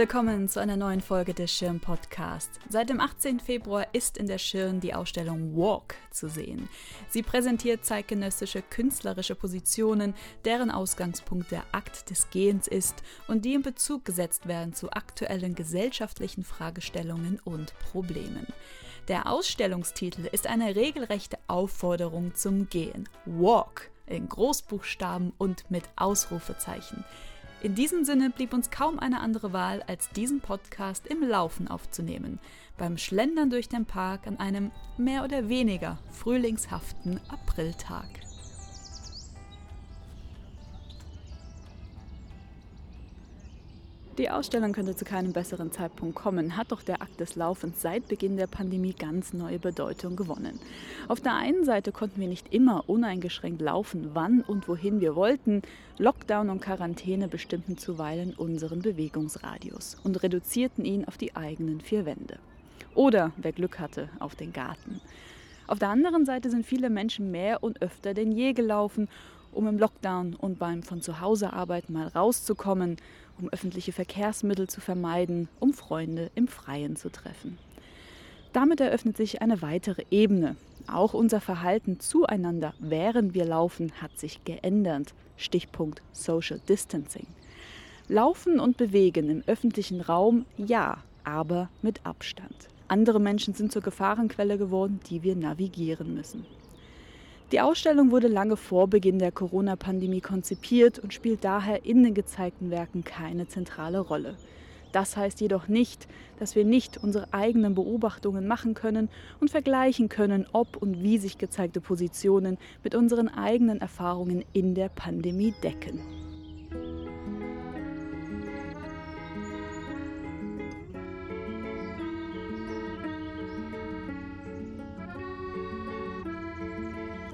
Willkommen zu einer neuen Folge des Schirn Podcast. Seit dem 18. Februar ist in der Schirn die Ausstellung Walk zu sehen. Sie präsentiert zeitgenössische künstlerische Positionen, deren Ausgangspunkt der Akt des Gehens ist und die in Bezug gesetzt werden zu aktuellen gesellschaftlichen Fragestellungen und Problemen. Der Ausstellungstitel ist eine regelrechte Aufforderung zum Gehen. Walk in Großbuchstaben und mit Ausrufezeichen. In diesem Sinne blieb uns kaum eine andere Wahl, als diesen Podcast im Laufen aufzunehmen, beim Schlendern durch den Park an einem mehr oder weniger frühlingshaften Apriltag. Die Ausstellung könnte zu keinem besseren Zeitpunkt kommen, hat doch der Akt des Laufens seit Beginn der Pandemie ganz neue Bedeutung gewonnen. Auf der einen Seite konnten wir nicht immer uneingeschränkt laufen, wann und wohin wir wollten. Lockdown und Quarantäne bestimmten zuweilen unseren Bewegungsradius und reduzierten ihn auf die eigenen vier Wände. Oder, wer Glück hatte, auf den Garten. Auf der anderen Seite sind viele Menschen mehr und öfter denn je gelaufen um im Lockdown und beim von zu Hause arbeiten mal rauszukommen, um öffentliche Verkehrsmittel zu vermeiden, um Freunde im Freien zu treffen. Damit eröffnet sich eine weitere Ebene. Auch unser Verhalten zueinander, während wir laufen, hat sich geändert. Stichpunkt Social Distancing. Laufen und bewegen im öffentlichen Raum, ja, aber mit Abstand. Andere Menschen sind zur Gefahrenquelle geworden, die wir navigieren müssen. Die Ausstellung wurde lange vor Beginn der Corona-Pandemie konzipiert und spielt daher in den gezeigten Werken keine zentrale Rolle. Das heißt jedoch nicht, dass wir nicht unsere eigenen Beobachtungen machen können und vergleichen können, ob und wie sich gezeigte Positionen mit unseren eigenen Erfahrungen in der Pandemie decken.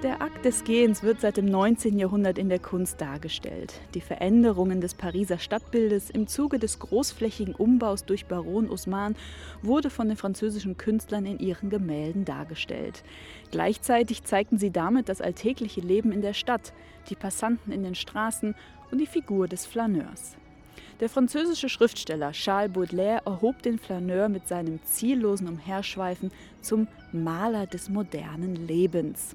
Der Akt des Gehens wird seit dem 19. Jahrhundert in der Kunst dargestellt. Die Veränderungen des Pariser Stadtbildes im Zuge des großflächigen Umbaus durch Baron Haussmann wurde von den französischen Künstlern in ihren Gemälden dargestellt. Gleichzeitig zeigten sie damit das alltägliche Leben in der Stadt, die Passanten in den Straßen und die Figur des Flaneurs. Der französische Schriftsteller Charles Baudelaire erhob den Flaneur mit seinem ziellosen Umherschweifen zum Maler des modernen Lebens.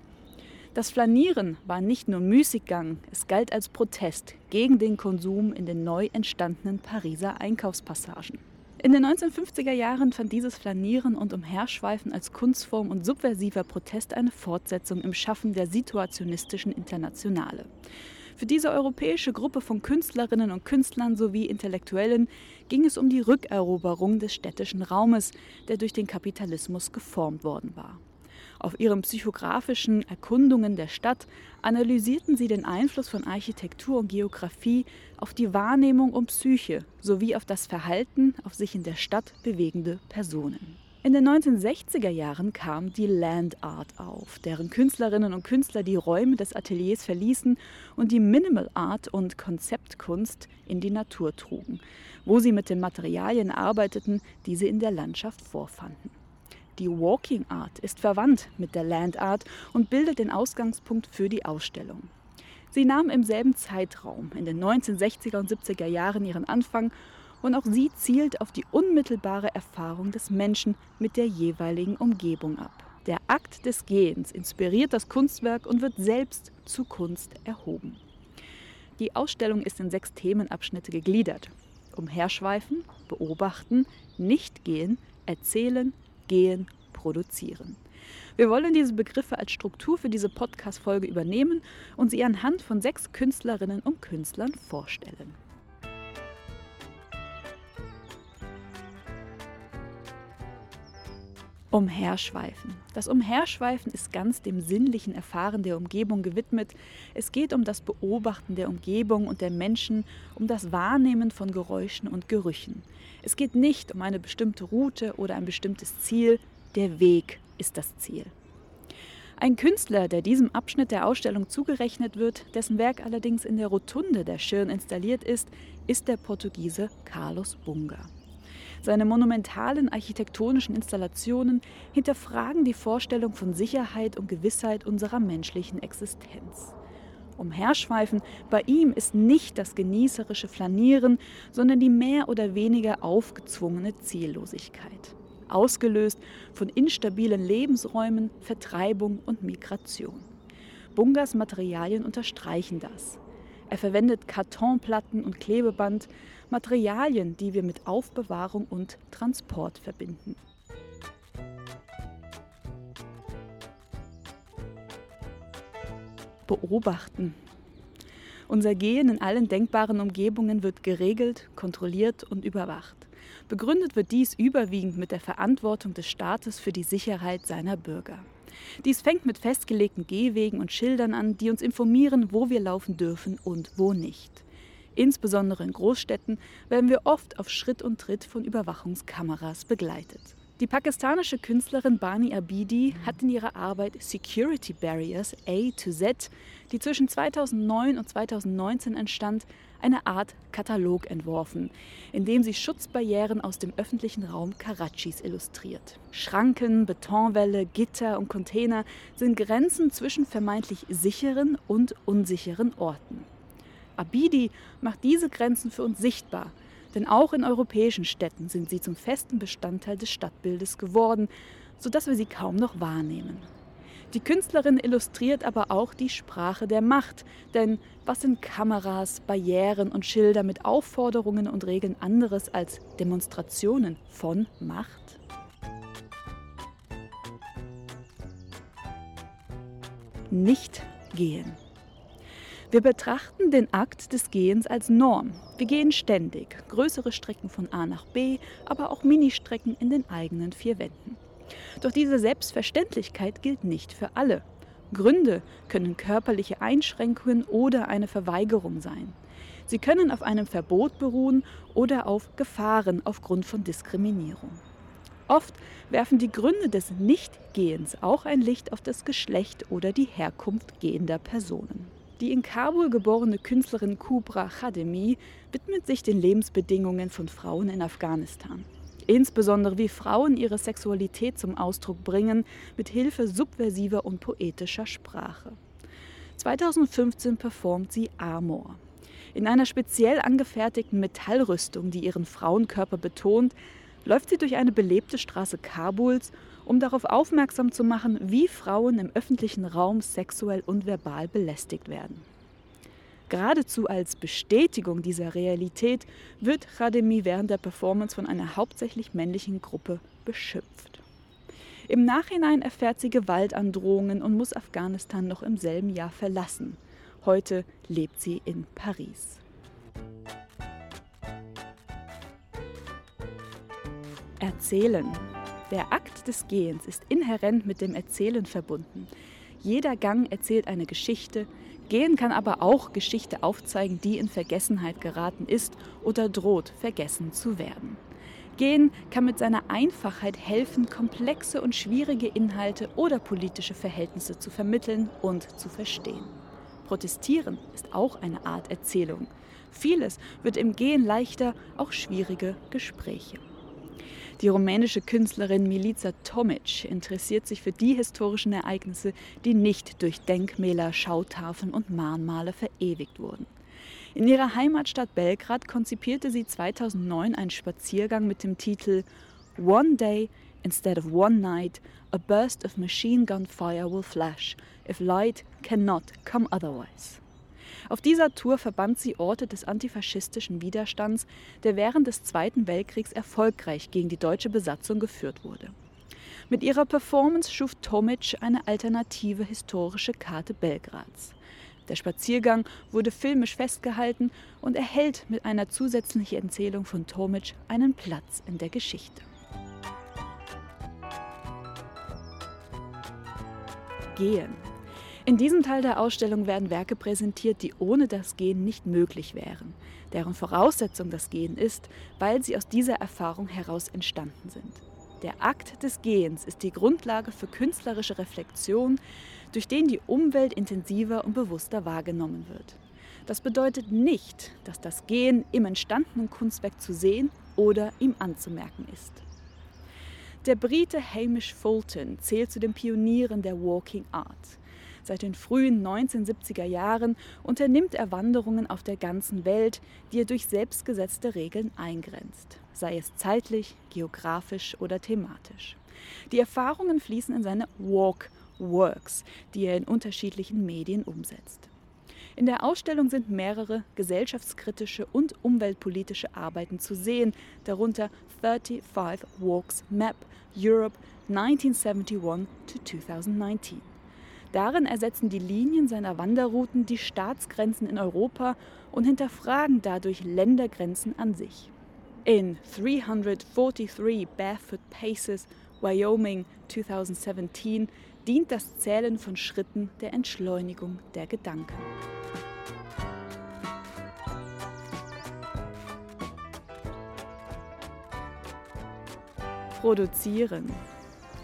Das Flanieren war nicht nur Müßiggang, es galt als Protest gegen den Konsum in den neu entstandenen Pariser Einkaufspassagen. In den 1950er Jahren fand dieses Flanieren und Umherschweifen als Kunstform und subversiver Protest eine Fortsetzung im Schaffen der situationistischen Internationale. Für diese europäische Gruppe von Künstlerinnen und Künstlern sowie Intellektuellen ging es um die Rückeroberung des städtischen Raumes, der durch den Kapitalismus geformt worden war. Auf ihren psychografischen Erkundungen der Stadt analysierten sie den Einfluss von Architektur und Geographie auf die Wahrnehmung und Psyche sowie auf das Verhalten auf sich in der Stadt bewegende Personen. In den 1960er Jahren kam die Land Art auf, deren Künstlerinnen und Künstler die Räume des Ateliers verließen und die Minimal Art und Konzeptkunst in die Natur trugen, wo sie mit den Materialien arbeiteten, die sie in der Landschaft vorfanden. Die Walking Art ist verwandt mit der Land Art und bildet den Ausgangspunkt für die Ausstellung. Sie nahm im selben Zeitraum, in den 1960er und 70er Jahren, ihren Anfang und auch sie zielt auf die unmittelbare Erfahrung des Menschen mit der jeweiligen Umgebung ab. Der Akt des Gehens inspiriert das Kunstwerk und wird selbst zu Kunst erhoben. Die Ausstellung ist in sechs Themenabschnitte gegliedert. Umherschweifen, beobachten, nicht gehen, erzählen, gehen, produzieren. Wir wollen diese Begriffe als Struktur für diese Podcast-Folge übernehmen und sie anhand von sechs Künstlerinnen und Künstlern vorstellen. Umherschweifen. Das Umherschweifen ist ganz dem sinnlichen Erfahren der Umgebung gewidmet. Es geht um das Beobachten der Umgebung und der Menschen, um das Wahrnehmen von Geräuschen und Gerüchen. Es geht nicht um eine bestimmte Route oder ein bestimmtes Ziel. Der Weg ist das Ziel. Ein Künstler, der diesem Abschnitt der Ausstellung zugerechnet wird, dessen Werk allerdings in der Rotunde der Schirn installiert ist, ist der Portugiese Carlos Bunga. Seine monumentalen architektonischen Installationen hinterfragen die Vorstellung von Sicherheit und Gewissheit unserer menschlichen Existenz. Umherschweifen bei ihm ist nicht das genießerische Flanieren, sondern die mehr oder weniger aufgezwungene Ziellosigkeit. Ausgelöst von instabilen Lebensräumen, Vertreibung und Migration. Bungas Materialien unterstreichen das. Er verwendet Kartonplatten und Klebeband, Materialien, die wir mit Aufbewahrung und Transport verbinden. Beobachten. Unser Gehen in allen denkbaren Umgebungen wird geregelt, kontrolliert und überwacht. Begründet wird dies überwiegend mit der Verantwortung des Staates für die Sicherheit seiner Bürger. Dies fängt mit festgelegten Gehwegen und Schildern an, die uns informieren, wo wir laufen dürfen und wo nicht. Insbesondere in Großstädten werden wir oft auf Schritt und Tritt von Überwachungskameras begleitet. Die pakistanische Künstlerin Bani Abidi hat in ihrer Arbeit Security Barriers A to Z, die zwischen 2009 und 2019 entstand, eine Art Katalog entworfen, in dem sie Schutzbarrieren aus dem öffentlichen Raum Karachis illustriert. Schranken, Betonwälle, Gitter und Container sind Grenzen zwischen vermeintlich sicheren und unsicheren Orten. Abidi macht diese Grenzen für uns sichtbar denn auch in europäischen Städten sind sie zum festen Bestandteil des Stadtbildes geworden, sodass wir sie kaum noch wahrnehmen. Die Künstlerin illustriert aber auch die Sprache der Macht, denn was sind Kameras, Barrieren und Schilder mit Aufforderungen und Regeln anderes als Demonstrationen von Macht? Nicht gehen. Wir betrachten den Akt des Gehens als Norm. Wir gehen ständig, größere Strecken von A nach B, aber auch Ministrecken in den eigenen vier Wänden. Doch diese Selbstverständlichkeit gilt nicht für alle. Gründe können körperliche Einschränkungen oder eine Verweigerung sein. Sie können auf einem Verbot beruhen oder auf Gefahren aufgrund von Diskriminierung. Oft werfen die Gründe des Nichtgehens auch ein Licht auf das Geschlecht oder die Herkunft gehender Personen. Die in Kabul geborene Künstlerin Kubra Khademi widmet sich den Lebensbedingungen von Frauen in Afghanistan. Insbesondere wie Frauen ihre Sexualität zum Ausdruck bringen, mit Hilfe subversiver und poetischer Sprache. 2015 performt sie Amor. In einer speziell angefertigten Metallrüstung, die ihren Frauenkörper betont, läuft sie durch eine belebte Straße Kabuls um darauf aufmerksam zu machen, wie Frauen im öffentlichen Raum sexuell und verbal belästigt werden. Geradezu als Bestätigung dieser Realität wird Khademi während der Performance von einer hauptsächlich männlichen Gruppe beschimpft. Im Nachhinein erfährt sie Gewaltandrohungen und muss Afghanistan noch im selben Jahr verlassen. Heute lebt sie in Paris. Erzählen. Der Akt des Gehens ist inhärent mit dem Erzählen verbunden. Jeder Gang erzählt eine Geschichte, Gehen kann aber auch Geschichte aufzeigen, die in Vergessenheit geraten ist oder droht, vergessen zu werden. Gehen kann mit seiner Einfachheit helfen, komplexe und schwierige Inhalte oder politische Verhältnisse zu vermitteln und zu verstehen. Protestieren ist auch eine Art Erzählung. Vieles wird im Gehen leichter, auch schwierige Gespräche. Die rumänische Künstlerin Milica Tomic interessiert sich für die historischen Ereignisse, die nicht durch Denkmäler, Schautafeln und Mahnmale verewigt wurden. In ihrer Heimatstadt Belgrad konzipierte sie 2009 einen Spaziergang mit dem Titel One Day instead of one night, a burst of machine gun fire will flash, if light cannot come otherwise. Auf dieser Tour verband sie Orte des antifaschistischen Widerstands, der während des Zweiten Weltkriegs erfolgreich gegen die deutsche Besatzung geführt wurde. Mit ihrer Performance schuf Tomic eine alternative historische Karte Belgrads. Der Spaziergang wurde filmisch festgehalten und erhält mit einer zusätzlichen Erzählung von Tomic einen Platz in der Geschichte. Gehen in diesem Teil der Ausstellung werden Werke präsentiert, die ohne das Gehen nicht möglich wären, deren Voraussetzung das Gehen ist, weil sie aus dieser Erfahrung heraus entstanden sind. Der Akt des Gehens ist die Grundlage für künstlerische Reflexion, durch den die Umwelt intensiver und bewusster wahrgenommen wird. Das bedeutet nicht, dass das Gehen im entstandenen Kunstwerk zu sehen oder ihm anzumerken ist. Der Brite Hamish Fulton zählt zu den Pionieren der Walking Art. Seit den frühen 1970er Jahren unternimmt er Wanderungen auf der ganzen Welt, die er durch selbstgesetzte Regeln eingrenzt, sei es zeitlich, geografisch oder thematisch. Die Erfahrungen fließen in seine Walk Works, die er in unterschiedlichen Medien umsetzt. In der Ausstellung sind mehrere gesellschaftskritische und umweltpolitische Arbeiten zu sehen, darunter 35 Walks Map Europe 1971 to 2019. Darin ersetzen die Linien seiner Wanderrouten die Staatsgrenzen in Europa und hinterfragen dadurch Ländergrenzen an sich. In 343 Barefoot Paces Wyoming 2017 dient das Zählen von Schritten der Entschleunigung der Gedanken. Produzieren.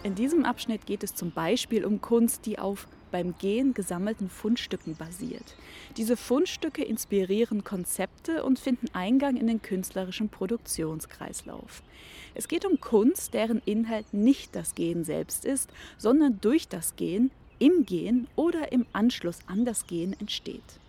In diesem Abschnitt geht es zum Beispiel um Kunst, die auf beim Gehen gesammelten Fundstücken basiert. Diese Fundstücke inspirieren Konzepte und finden Eingang in den künstlerischen Produktionskreislauf. Es geht um Kunst, deren Inhalt nicht das Gehen selbst ist, sondern durch das Gehen, im Gehen oder im Anschluss an das Gehen entsteht.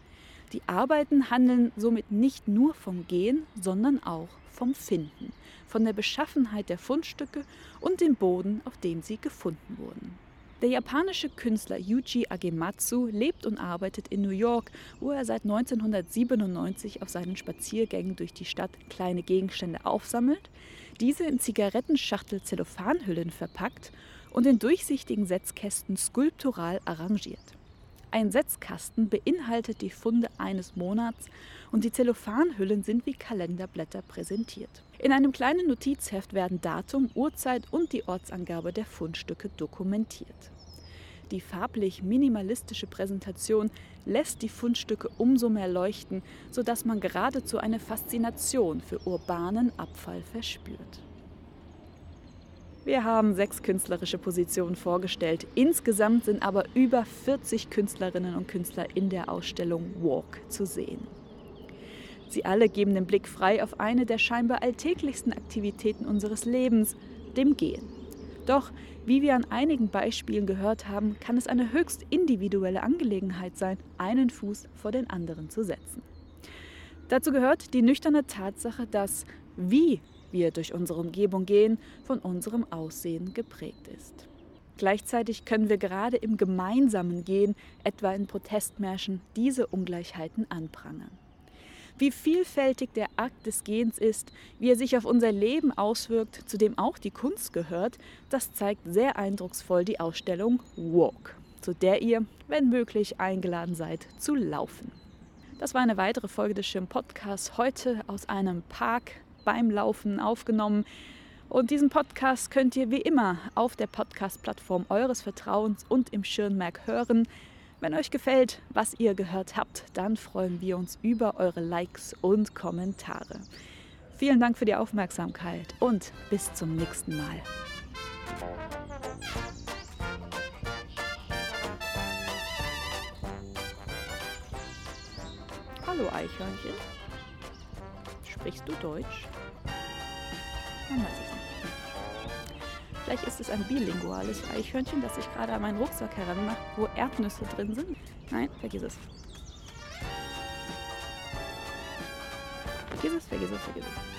Die Arbeiten handeln somit nicht nur vom Gehen, sondern auch vom Finden, von der Beschaffenheit der Fundstücke und dem Boden, auf dem sie gefunden wurden. Der japanische Künstler Yuji Agematsu lebt und arbeitet in New York, wo er seit 1997 auf seinen Spaziergängen durch die Stadt kleine Gegenstände aufsammelt, diese in Zigarettenschachtel-Zellophanhüllen verpackt und in durchsichtigen Setzkästen skulptural arrangiert. Ein Setzkasten beinhaltet die Funde eines Monats und die Zellophanhüllen sind wie Kalenderblätter präsentiert. In einem kleinen Notizheft werden Datum, Uhrzeit und die Ortsangabe der Fundstücke dokumentiert. Die farblich minimalistische Präsentation lässt die Fundstücke umso mehr leuchten, sodass man geradezu eine Faszination für urbanen Abfall verspürt. Wir haben sechs künstlerische Positionen vorgestellt. Insgesamt sind aber über 40 Künstlerinnen und Künstler in der Ausstellung Walk zu sehen. Sie alle geben den Blick frei auf eine der scheinbar alltäglichsten Aktivitäten unseres Lebens, dem Gehen. Doch, wie wir an einigen Beispielen gehört haben, kann es eine höchst individuelle Angelegenheit sein, einen Fuß vor den anderen zu setzen. Dazu gehört die nüchterne Tatsache, dass wie wir durch unsere Umgebung gehen, von unserem Aussehen geprägt ist. Gleichzeitig können wir gerade im gemeinsamen Gehen, etwa in Protestmärschen, diese Ungleichheiten anprangern. Wie vielfältig der Akt des Gehens ist, wie er sich auf unser Leben auswirkt, zu dem auch die Kunst gehört, das zeigt sehr eindrucksvoll die Ausstellung Walk, zu der ihr, wenn möglich, eingeladen seid zu laufen. Das war eine weitere Folge des Schirm Podcasts, heute aus einem Park beim Laufen aufgenommen. Und diesen Podcast könnt ihr wie immer auf der Podcast-Plattform eures Vertrauens und im Schirnmerk hören. Wenn euch gefällt, was ihr gehört habt, dann freuen wir uns über eure Likes und Kommentare. Vielen Dank für die Aufmerksamkeit und bis zum nächsten Mal. Hallo Eichhörnchen. Sprichst du Deutsch? Man weiß es nicht. Vielleicht ist es ein bilinguales Eichhörnchen, das sich gerade an meinen Rucksack heranmacht, wo Erdnüsse drin sind. Nein, vergiss es. Vergiss es, vergiss es, vergiss es.